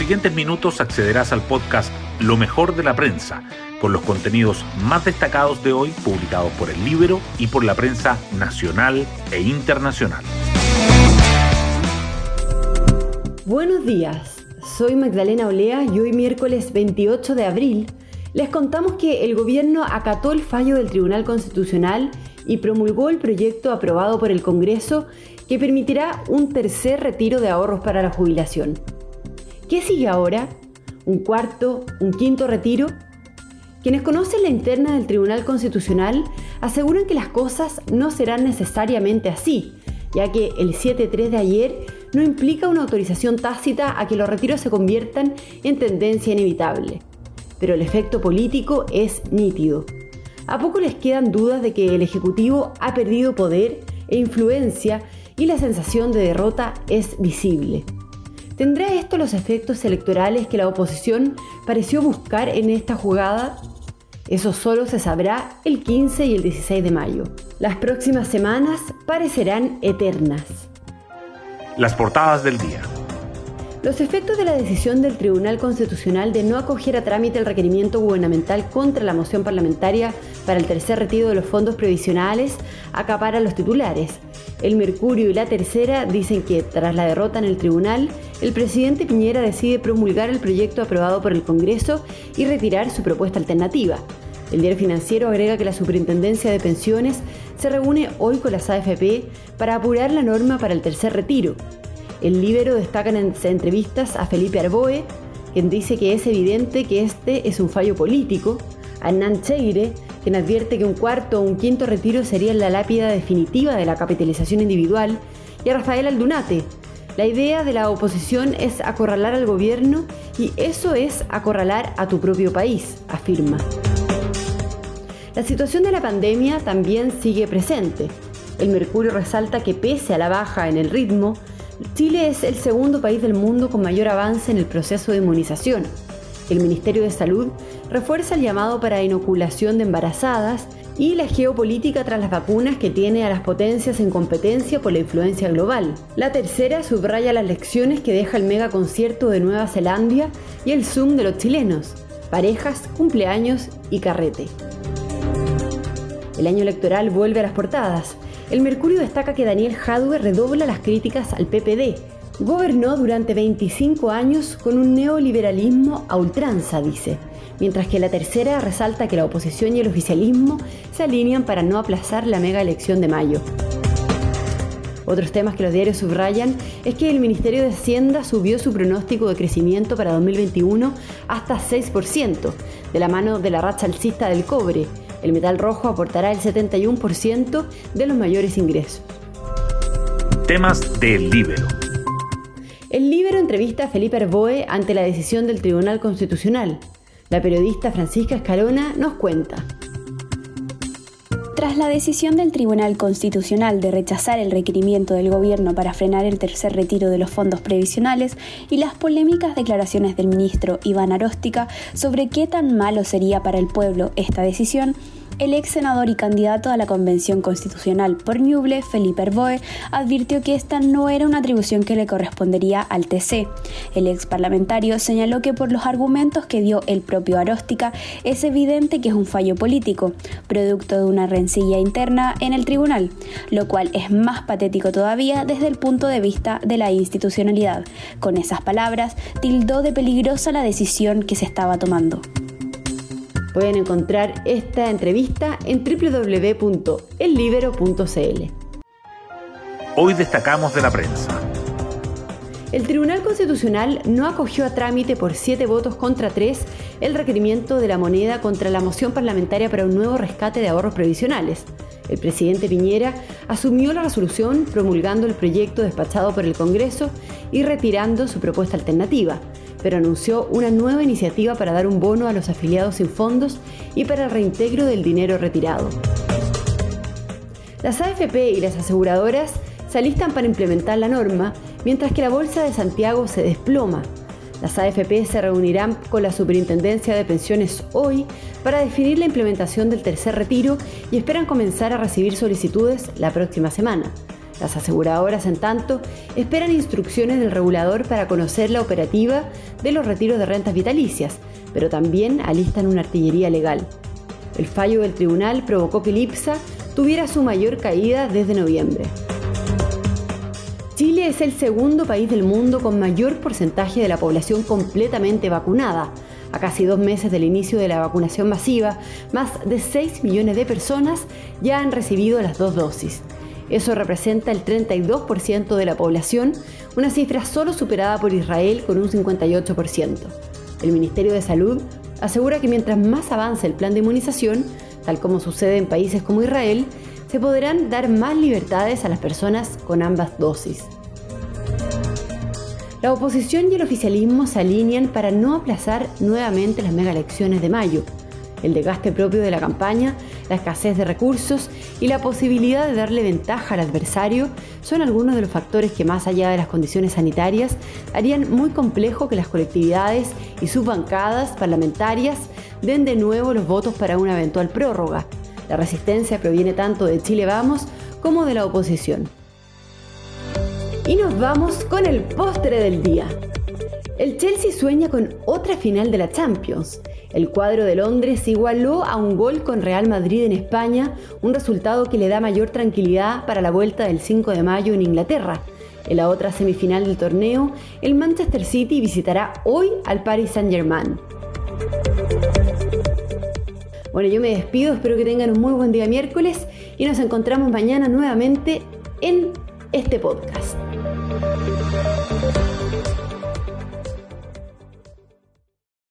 siguientes minutos accederás al podcast Lo mejor de la prensa, con los contenidos más destacados de hoy publicados por el libro y por la prensa nacional e internacional. Buenos días, soy Magdalena Olea y hoy miércoles 28 de abril les contamos que el gobierno acató el fallo del Tribunal Constitucional y promulgó el proyecto aprobado por el Congreso que permitirá un tercer retiro de ahorros para la jubilación. ¿Qué sigue ahora? ¿Un cuarto, un quinto retiro? Quienes conocen la interna del Tribunal Constitucional aseguran que las cosas no serán necesariamente así, ya que el 7-3 de ayer no implica una autorización tácita a que los retiros se conviertan en tendencia inevitable. Pero el efecto político es nítido. ¿A poco les quedan dudas de que el Ejecutivo ha perdido poder e influencia y la sensación de derrota es visible? ¿Tendrá esto los efectos electorales que la oposición pareció buscar en esta jugada? Eso solo se sabrá el 15 y el 16 de mayo. Las próximas semanas parecerán eternas. Las portadas del día. Los efectos de la decisión del Tribunal Constitucional de no acoger a trámite el requerimiento gubernamental contra la moción parlamentaria para el tercer retiro de los fondos previsionales acaparan los titulares. El Mercurio y la Tercera dicen que, tras la derrota en el tribunal, el presidente Piñera decide promulgar el proyecto aprobado por el Congreso y retirar su propuesta alternativa. El diario financiero agrega que la Superintendencia de Pensiones se reúne hoy con las AFP para apurar la norma para el tercer retiro. El Libero destaca en entrevistas a Felipe Arboe, quien dice que es evidente que este es un fallo político, a Hernán Cheire, quien advierte que un cuarto o un quinto retiro sería la lápida definitiva de la capitalización individual, y a Rafael Aldunate. La idea de la oposición es acorralar al gobierno y eso es acorralar a tu propio país, afirma. La situación de la pandemia también sigue presente. El Mercurio resalta que pese a la baja en el ritmo, Chile es el segundo país del mundo con mayor avance en el proceso de inmunización. El Ministerio de Salud refuerza el llamado para inoculación de embarazadas y la geopolítica tras las vacunas que tiene a las potencias en competencia por la influencia global. La tercera subraya las lecciones que deja el mega concierto de Nueva Zelanda y el Zoom de los chilenos, parejas, cumpleaños y carrete. El año electoral vuelve a las portadas. El Mercurio destaca que Daniel Jadwe redobla las críticas al PPD. Gobernó durante 25 años con un neoliberalismo a ultranza, dice, mientras que la tercera resalta que la oposición y el oficialismo se alinean para no aplazar la mega elección de mayo. Otros temas que los diarios subrayan es que el Ministerio de Hacienda subió su pronóstico de crecimiento para 2021 hasta 6%, de la mano de la racha alcista del cobre, el metal rojo aportará el 71% de los mayores ingresos. Temas del Libero. El Libero entrevista a Felipe Arboe ante la decisión del Tribunal Constitucional. La periodista Francisca Escalona nos cuenta. Tras la decisión del Tribunal Constitucional de rechazar el requerimiento del gobierno para frenar el tercer retiro de los fondos previsionales y las polémicas declaraciones del ministro Iván Aróstica sobre qué tan malo sería para el pueblo esta decisión, el ex senador y candidato a la Convención Constitucional por Ñuble, Felipe Arboe, advirtió que esta no era una atribución que le correspondería al TC. El ex parlamentario señaló que por los argumentos que dio el propio Aróstica es evidente que es un fallo político, producto de una rencilla interna en el tribunal, lo cual es más patético todavía desde el punto de vista de la institucionalidad. Con esas palabras, tildó de peligrosa la decisión que se estaba tomando. Pueden encontrar esta entrevista en www.ellibero.cl. Hoy destacamos de la prensa. El Tribunal Constitucional no acogió a trámite por siete votos contra tres el requerimiento de la moneda contra la moción parlamentaria para un nuevo rescate de ahorros previsionales. El presidente Piñera asumió la resolución promulgando el proyecto despachado por el Congreso y retirando su propuesta alternativa pero anunció una nueva iniciativa para dar un bono a los afiliados sin fondos y para el reintegro del dinero retirado. Las AFP y las aseguradoras se alistan para implementar la norma, mientras que la Bolsa de Santiago se desploma. Las AFP se reunirán con la Superintendencia de Pensiones hoy para definir la implementación del tercer retiro y esperan comenzar a recibir solicitudes la próxima semana. Las aseguradoras, en tanto, esperan instrucciones del regulador para conocer la operativa de los retiros de rentas vitalicias, pero también alistan una artillería legal. El fallo del tribunal provocó que el IPSA tuviera su mayor caída desde noviembre. Chile es el segundo país del mundo con mayor porcentaje de la población completamente vacunada. A casi dos meses del inicio de la vacunación masiva, más de 6 millones de personas ya han recibido las dos dosis. Eso representa el 32% de la población, una cifra solo superada por Israel con un 58%. El Ministerio de Salud asegura que mientras más avance el plan de inmunización, tal como sucede en países como Israel, se podrán dar más libertades a las personas con ambas dosis. La oposición y el oficialismo se alinean para no aplazar nuevamente las mega elecciones de mayo. El desgaste propio de la campaña, la escasez de recursos y la posibilidad de darle ventaja al adversario son algunos de los factores que más allá de las condiciones sanitarias harían muy complejo que las colectividades y sus bancadas parlamentarias den de nuevo los votos para una eventual prórroga. La resistencia proviene tanto de Chile Vamos como de la oposición. Y nos vamos con el postre del día. El Chelsea sueña con otra final de la Champions. El cuadro de Londres igualó a un gol con Real Madrid en España, un resultado que le da mayor tranquilidad para la vuelta del 5 de mayo en Inglaterra. En la otra semifinal del torneo, el Manchester City visitará hoy al Paris Saint-Germain. Bueno, yo me despido, espero que tengan un muy buen día miércoles y nos encontramos mañana nuevamente en este podcast.